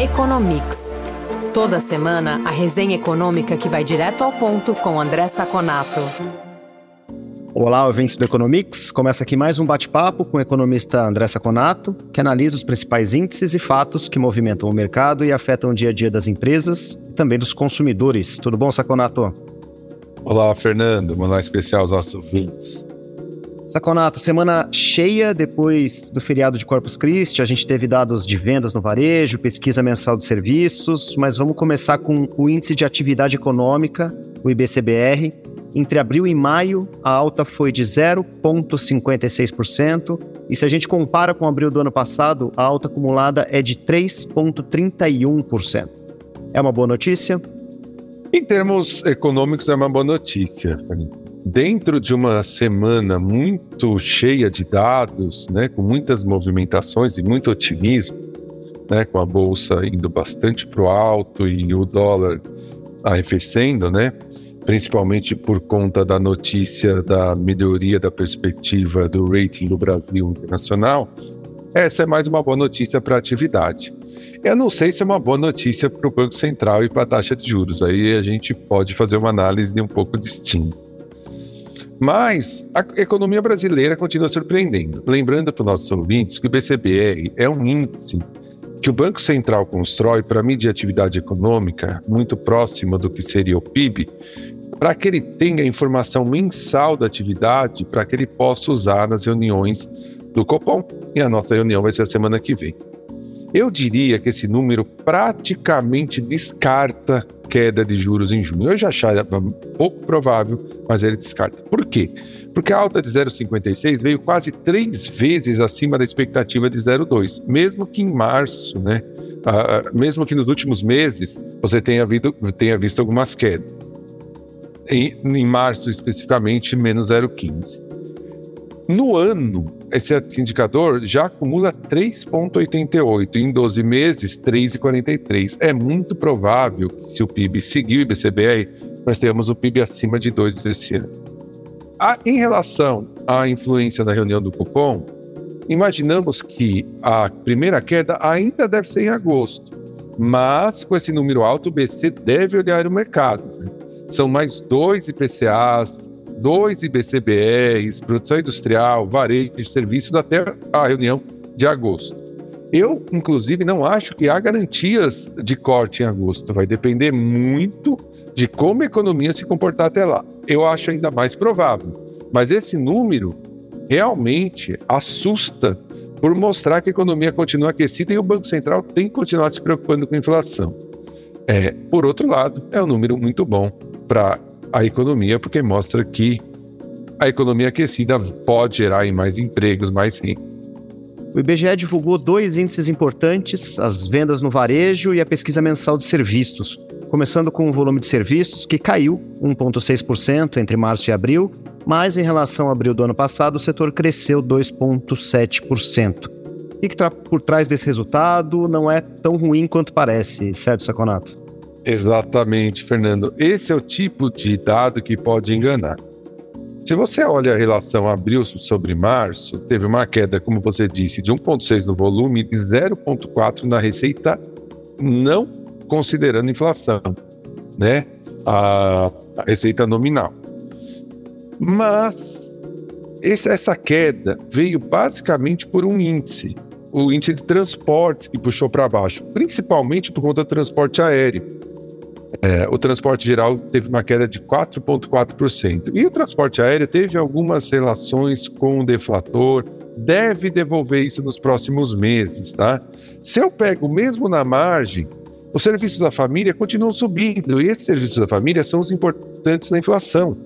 Economics. Toda semana, a resenha econômica que vai direto ao ponto com André Saconato. Olá, ouvintes do Economics. Começa aqui mais um bate-papo com o economista André Saconato, que analisa os principais índices e fatos que movimentam o mercado e afetam o dia a dia das empresas e também dos consumidores. Tudo bom, Saconato? Olá, Fernando. Olá especial aos nossos ouvintes. Saconato, semana cheia depois do feriado de Corpus Christi, a gente teve dados de vendas no varejo, pesquisa mensal de serviços, mas vamos começar com o índice de atividade econômica, o IBCBR. Entre abril e maio, a alta foi de 0,56%, e se a gente compara com abril do ano passado, a alta acumulada é de 3,31%. É uma boa notícia? Em termos econômicos, é uma boa notícia. Dentro de uma semana muito cheia de dados, né, com muitas movimentações e muito otimismo, né, com a bolsa indo bastante para o alto e o dólar arrefecendo, né, principalmente por conta da notícia da melhoria da perspectiva do rating do Brasil internacional, essa é mais uma boa notícia para a atividade. Eu não sei se é uma boa notícia para o Banco Central e para a taxa de juros. Aí a gente pode fazer uma análise um pouco distinta. Mas a economia brasileira continua surpreendendo. Lembrando para os nossos ouvintes que o BCBR é um índice que o Banco Central constrói para medir atividade econômica muito próxima do que seria o PIB, para que ele tenha informação mensal da atividade, para que ele possa usar nas reuniões do Copom. E a nossa reunião vai ser a semana que vem. Eu diria que esse número praticamente descarta queda de juros em junho. Eu já achava pouco provável, mas ele descarta. Por quê? Porque a alta de 0,56 veio quase três vezes acima da expectativa de 0,2, mesmo que em março, né? Uh, mesmo que nos últimos meses você tenha, visto, tenha visto algumas quedas. Em, em março, especificamente, menos 0,15. No ano, esse indicador já acumula 3,88, em 12 meses, 3,43. É muito provável que, se o PIB seguir o IBCBR, nós tenhamos o PIB acima de 2 esse ano. Ah, em relação à influência da reunião do Copom, imaginamos que a primeira queda ainda deve ser em agosto, mas com esse número alto, o BC deve olhar o mercado. Né? São mais dois IPCAs, dois IBCBRs, produção industrial, varejo, serviços, até a reunião de agosto. Eu, inclusive, não acho que há garantias de corte em agosto. Vai depender muito de como a economia se comportar até lá. Eu acho ainda mais provável. Mas esse número realmente assusta por mostrar que a economia continua aquecida e o Banco Central tem que continuar se preocupando com a inflação. É, por outro lado, é um número muito bom para a economia, porque mostra que a economia aquecida pode gerar mais empregos, mais renda. O IBGE divulgou dois índices importantes, as vendas no varejo e a pesquisa mensal de serviços. Começando com o volume de serviços, que caiu 1,6% entre março e abril, mas em relação ao abril do ano passado, o setor cresceu 2,7%. O que está por trás desse resultado não é tão ruim quanto parece, certo, Saconato? Exatamente, Fernando. Esse é o tipo de dado que pode enganar. Se você olha a relação abril sobre março, teve uma queda, como você disse, de 1,6 no volume e 0,4 na receita, não considerando inflação, né? A, a receita nominal. Mas essa queda veio basicamente por um índice, o índice de transportes que puxou para baixo, principalmente por conta do transporte aéreo. É, o transporte geral teve uma queda de 4,4%. E o transporte aéreo teve algumas relações com o deflator, deve devolver isso nos próximos meses, tá? Se eu pego mesmo na margem, os serviços da família continuam subindo, e esses serviços da família são os importantes na inflação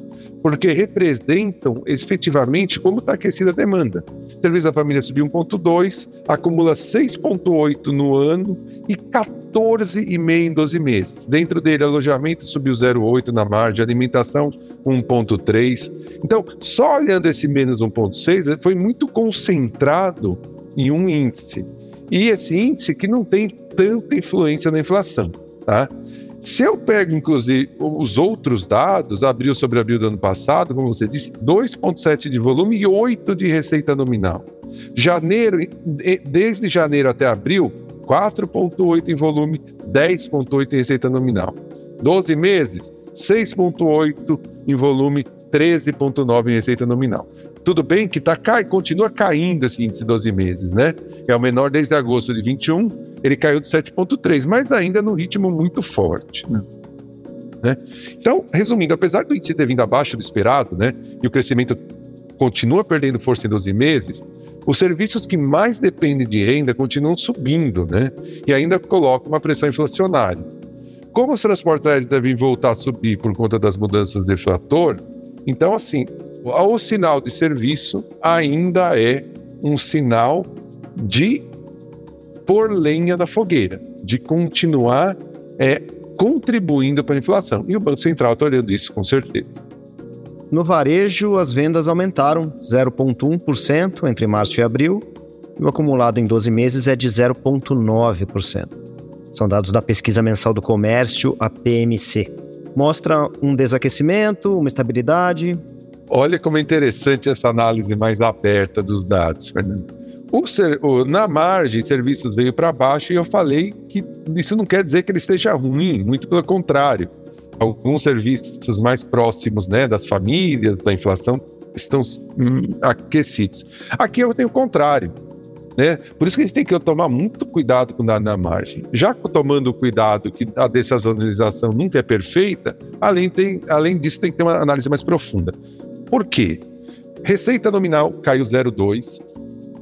porque representam efetivamente como está aquecida a demanda. O serviço da família subiu 1,2, acumula 6,8 no ano e 14,5 em 12 meses. Dentro dele, alojamento subiu 0,8 na margem, alimentação 1,3. Então, só olhando esse menos 1,6, foi muito concentrado em um índice. E esse índice que não tem tanta influência na inflação, tá? Se eu pego, inclusive, os outros dados, abril sobre abril do ano passado, como você disse, 2,7 de volume e 8 de receita nominal. Janeiro, desde janeiro até abril, 4,8 em volume, 10,8 em receita nominal. 12 meses, 6,8 em volume, 13,9 em receita nominal. Tudo bem que tá, cai, continua caindo esse índice 12 meses, né? É o menor desde agosto de 21, ele caiu de 7,3, mas ainda no ritmo muito forte. Né? Né? Então, resumindo, apesar do índice ter vindo abaixo do esperado, né, e o crescimento continua perdendo força em 12 meses, os serviços que mais dependem de renda continuam subindo, né? E ainda colocam uma pressão inflacionária. Como os transportes aéreos devem voltar a subir por conta das mudanças de fator, então, assim, o sinal de serviço ainda é um sinal de pôr lenha da fogueira, de continuar é, contribuindo para a inflação. E o Banco Central está olhando isso com certeza. No varejo, as vendas aumentaram 0,1% entre março e abril, e o acumulado em 12 meses é de 0,9%. São dados da pesquisa mensal do comércio, a PMC. Mostra um desaquecimento, uma estabilidade. Olha como é interessante essa análise mais aberta dos dados, Fernando. O ser, o, na margem, serviços veio para baixo e eu falei que isso não quer dizer que ele esteja ruim, muito pelo contrário alguns serviços mais próximos né, das famílias, da inflação, estão hum, aquecidos. Aqui eu tenho o contrário. Né? Por isso que a gente tem que tomar muito cuidado com na margem. Já tomando cuidado que a dessazonalização nunca é perfeita, além, tem, além disso tem que ter uma análise mais profunda. Por quê? Receita nominal caiu 0,2,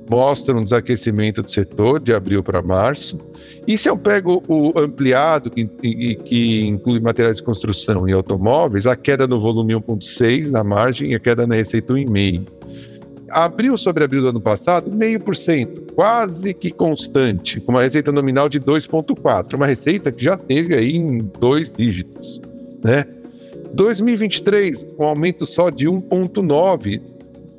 mostra um desaquecimento do setor de abril para março. E se eu pego o ampliado, que, que, inclui materiais de construção e automóveis, a queda no volume 1,6 na margem e a queda na receita 1,5. Abril sobre abril do ano passado, 0,5%, quase que constante, com uma receita nominal de 2,4%, uma receita que já teve aí em dois dígitos, né? 2023, um aumento só de 1,9%,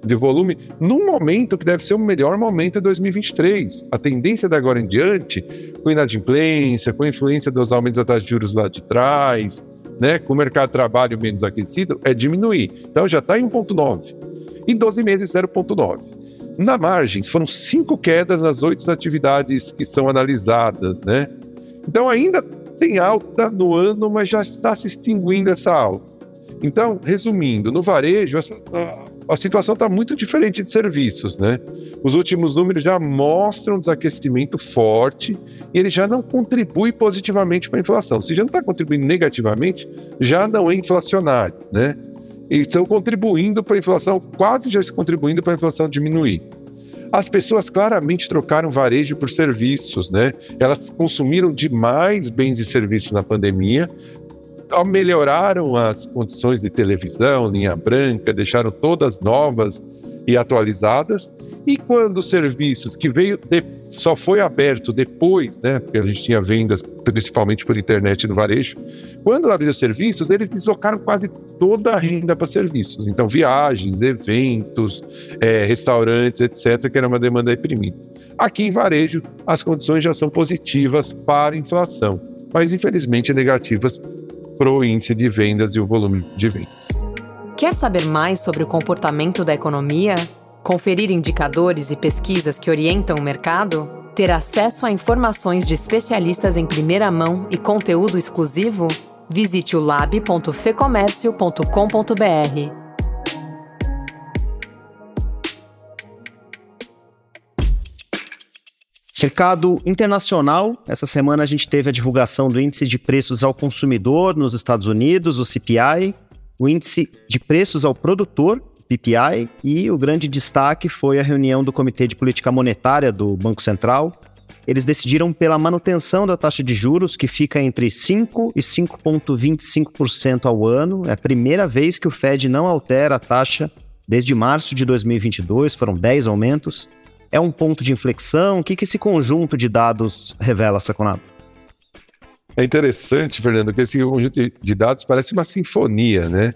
de volume num momento que deve ser o melhor momento em 2023. A tendência da agora em diante, com inadimplência, com a influência dos aumentos da taxa de juros lá de trás, né, com o mercado de trabalho menos aquecido, é diminuir. Então já está em 1,9. Em 12 meses, 0,9. Na margem, foram cinco quedas nas oito atividades que são analisadas, né? Então ainda tem alta no ano, mas já está se extinguindo essa alta. Então, resumindo, no varejo, essa, a situação está muito diferente de serviços, né? Os últimos números já mostram desaquecimento forte e ele já não contribui positivamente para a inflação. Se já não está contribuindo negativamente, já não é inflacionário, né? Estão contribuindo para a inflação, quase já contribuindo para a inflação diminuir. As pessoas claramente trocaram varejo por serviços, né? Elas consumiram demais bens e serviços na pandemia, melhoraram as condições de televisão, linha branca, deixaram todas novas e atualizadas. E quando os serviços que veio de, só foi aberto depois, né, porque a gente tinha vendas principalmente por internet no varejo, quando abriu serviços, eles deslocaram quase toda a renda para serviços. Então, viagens, eventos, é, restaurantes, etc., que era uma demanda reprimida. Aqui em varejo, as condições já são positivas para a inflação, mas infelizmente negativas para o índice de vendas e o volume de vendas. Quer saber mais sobre o comportamento da economia? Conferir indicadores e pesquisas que orientam o mercado? Ter acesso a informações de especialistas em primeira mão e conteúdo exclusivo? Visite o lab.fecomércio.com.br. Mercado internacional, essa semana a gente teve a divulgação do índice de preços ao consumidor nos Estados Unidos, o CPI, o índice de preços ao produtor, PPI, e o grande destaque foi a reunião do Comitê de Política Monetária do Banco Central. Eles decidiram pela manutenção da taxa de juros, que fica entre 5% e 5,25% ao ano. É a primeira vez que o Fed não altera a taxa desde março de 2022, foram 10 aumentos. É um ponto de inflexão? O que, que esse conjunto de dados revela, Saconato? É interessante, Fernando, que esse conjunto de dados parece uma sinfonia, né?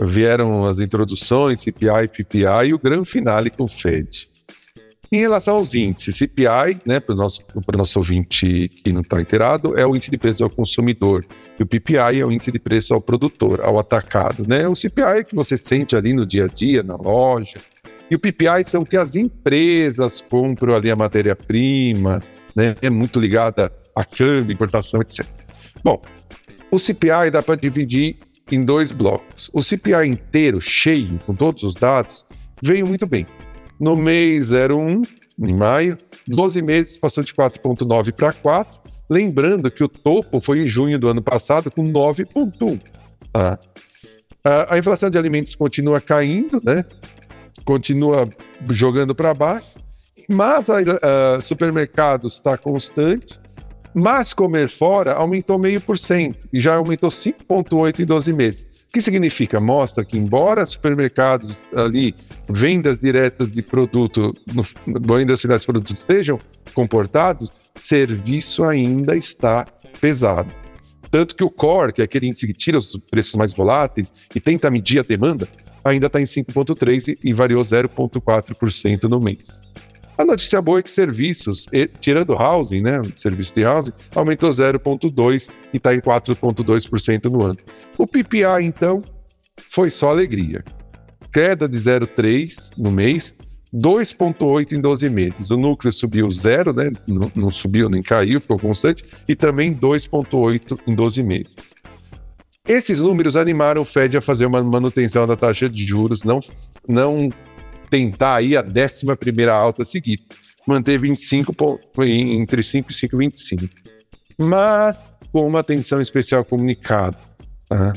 Vieram as introduções, CPI, PPI e o grande finale com o Fed. Em relação aos índices, CPI, né, para o nosso, nosso ouvinte que não está inteirado, é o índice de preço ao consumidor. E o PPI é o índice de preço ao produtor, ao atacado. Né? O CPI é que você sente ali no dia a dia, na loja, E o PPI são que as empresas compram ali a matéria-prima, né? É muito ligada a câmbio, importação, etc. Bom, o CPI dá para dividir em dois blocos. O CPI inteiro, cheio, com todos os dados, veio muito bem. No mês 01, em maio, 12 meses passou de 4,9 para 4. Lembrando que o topo foi em junho do ano passado com 9,1. Tá? A, a inflação de alimentos continua caindo, né? continua jogando para baixo, mas a, a supermercados está constante, mas comer fora aumentou meio por cento e já aumentou 5,8 em 12 meses. O que significa? Mostra que, embora supermercados ali, vendas diretas de produto, vendas finais de produtos estejam comportados, serviço ainda está pesado. Tanto que o core, que é aquele índice que tira os preços mais voláteis e tenta medir a demanda, ainda está em 5,3% e variou 0,4% no mês. A notícia boa é que serviços, tirando housing, né, serviço de housing, aumentou 0,2% e está em 4,2% no ano. O PPI, então, foi só alegria. Queda de 0,3% no mês, 2,8% em 12 meses. O núcleo subiu zero, né, não, não subiu nem caiu, ficou constante, e também 2,8% em 12 meses. Esses números animaram o Fed a fazer uma manutenção da taxa de juros, não, não tentar aí a 11 primeira alta seguida. Manteve em 5, entre 5 e 5,25. Mas com uma atenção especial comunicado. Tá?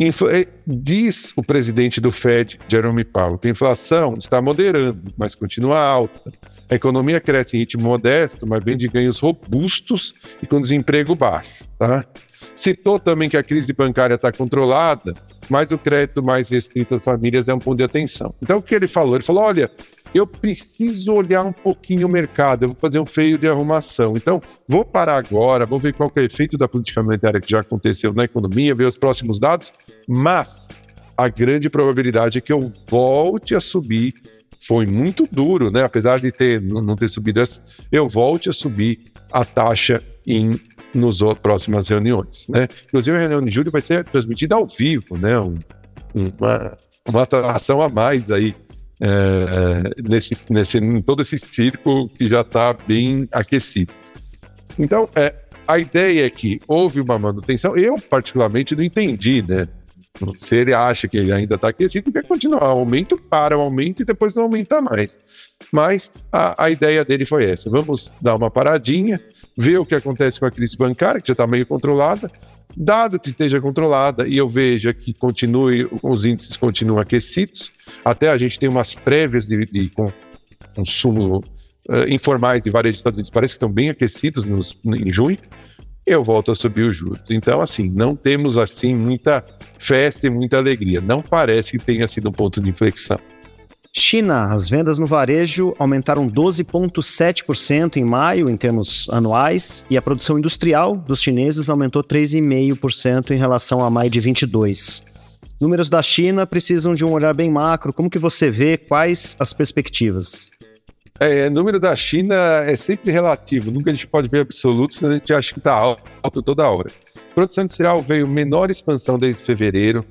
Eh, diz o presidente do Fed, Jerome Powell, que a inflação está moderando, mas continua alta. A economia cresce em ritmo modesto, mas vem de ganhos robustos e com desemprego baixo. Tá? Citou também que a crise bancária está controlada, mas o crédito mais restrito às famílias é um ponto de atenção. Então, o que ele falou? Ele falou: olha, eu preciso olhar um pouquinho o mercado, eu vou fazer um feio de arrumação. Então, vou parar agora, vou ver qual é o efeito da política monetária que já aconteceu na economia, ver os próximos dados, mas a grande probabilidade é que eu volte a subir. Foi muito duro, né? Apesar de ter, não ter subido eu volte a subir a taxa em nos próximas reuniões, né? Inclusive a reunião de julho vai ser transmitida ao vivo, né? Um, uma, uma atração a mais aí é, nesse, nesse, em todo esse circo que já está bem aquecido. Então, é, a ideia é que houve uma manutenção. Eu, particularmente, não entendi, né? Se ele acha que ele ainda está aquecido, quer continuar. Aumento para o aumento e depois não aumentar mais. Mas a, a ideia dele foi essa: vamos dar uma paradinha, ver o que acontece com a crise bancária, que já está meio controlada. Dado que esteja controlada e eu veja que continue, os índices continuam aquecidos, até a gente tem umas prévias de, de consumo uh, informais de dos Estados Unidos, parece que estão bem aquecidos nos, em junho, eu volto a subir o juros. Então, assim, não temos assim muita festa e muita alegria. Não parece que tenha sido um ponto de inflexão. China, as vendas no varejo aumentaram 12,7% em maio, em termos anuais, e a produção industrial dos chineses aumentou 3,5% em relação a maio de 22. Números da China precisam de um olhar bem macro. Como que você vê quais as perspectivas? É, número da China é sempre relativo, nunca a gente pode ver absoluto, senão a gente acha que está alto toda hora. produção industrial veio menor expansão desde fevereiro,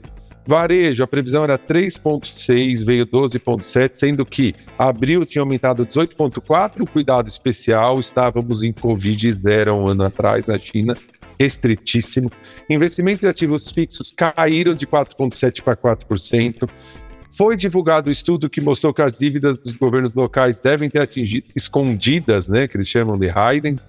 Varejo, a previsão era 3,6, veio 12,7, sendo que abril tinha aumentado 18,4. Cuidado especial, estávamos em Covid zero um ano atrás na China, restritíssimo. Investimentos em ativos fixos caíram de 4,7% para 4%. Foi divulgado o um estudo que mostrou que as dívidas dos governos locais devem ter atingido, escondidas, né, que eles chamam de Hayden,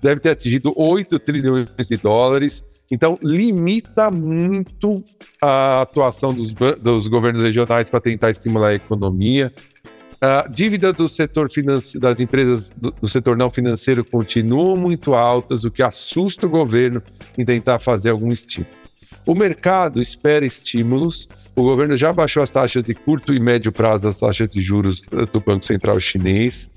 deve ter atingido 8 trilhões de dólares então, limita muito a atuação dos, dos governos regionais para tentar estimular a economia. A dívida do setor financeiro, das empresas do, do, setor não financeiro continuam muito altas, o que assusta o governo em tentar fazer algum estímulo. O mercado espera estímulos. O governo já baixou as taxas de curto e médio prazo das taxas de juros do Banco Central Chinês,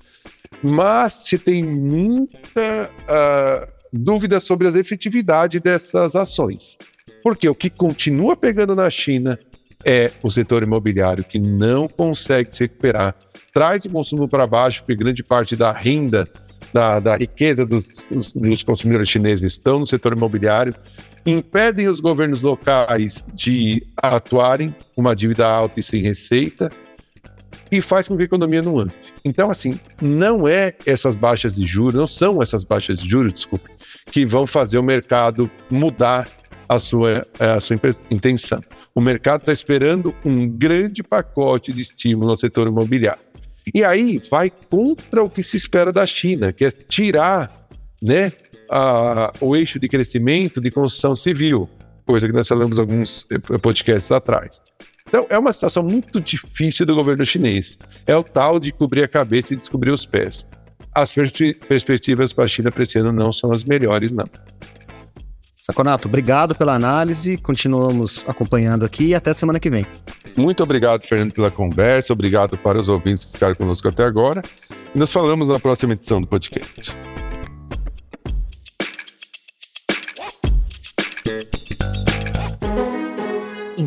mas se tem muita uh, dúvidas sobre a efetividade dessas ações. Porque o que continua pegando na China é o setor imobiliário, que não consegue se recuperar, traz o consumo para baixo, porque grande parte da renda, da, da riqueza dos, dos consumidores chineses estão no setor imobiliário, impedem os governos locais de atuarem com uma dívida alta e sem receita, e faz com que a economia não ande. Então, assim, não é essas baixas de juros, não são essas baixas de juros, desculpa, que vão fazer o mercado mudar a sua, a sua intenção. O mercado está esperando um grande pacote de estímulo ao setor imobiliário. E aí vai contra o que se espera da China, que é tirar né, a, o eixo de crescimento de construção civil, coisa que nós falamos alguns eh, podcasts atrás. Então, é uma situação muito difícil do governo chinês. É o tal de cobrir a cabeça e descobrir os pés. As perspectivas para a China para esse ano não são as melhores, não. Saconato, obrigado pela análise. Continuamos acompanhando aqui e até semana que vem. Muito obrigado, Fernando, pela conversa. Obrigado para os ouvintes que ficaram conosco até agora. E nos falamos na próxima edição do podcast.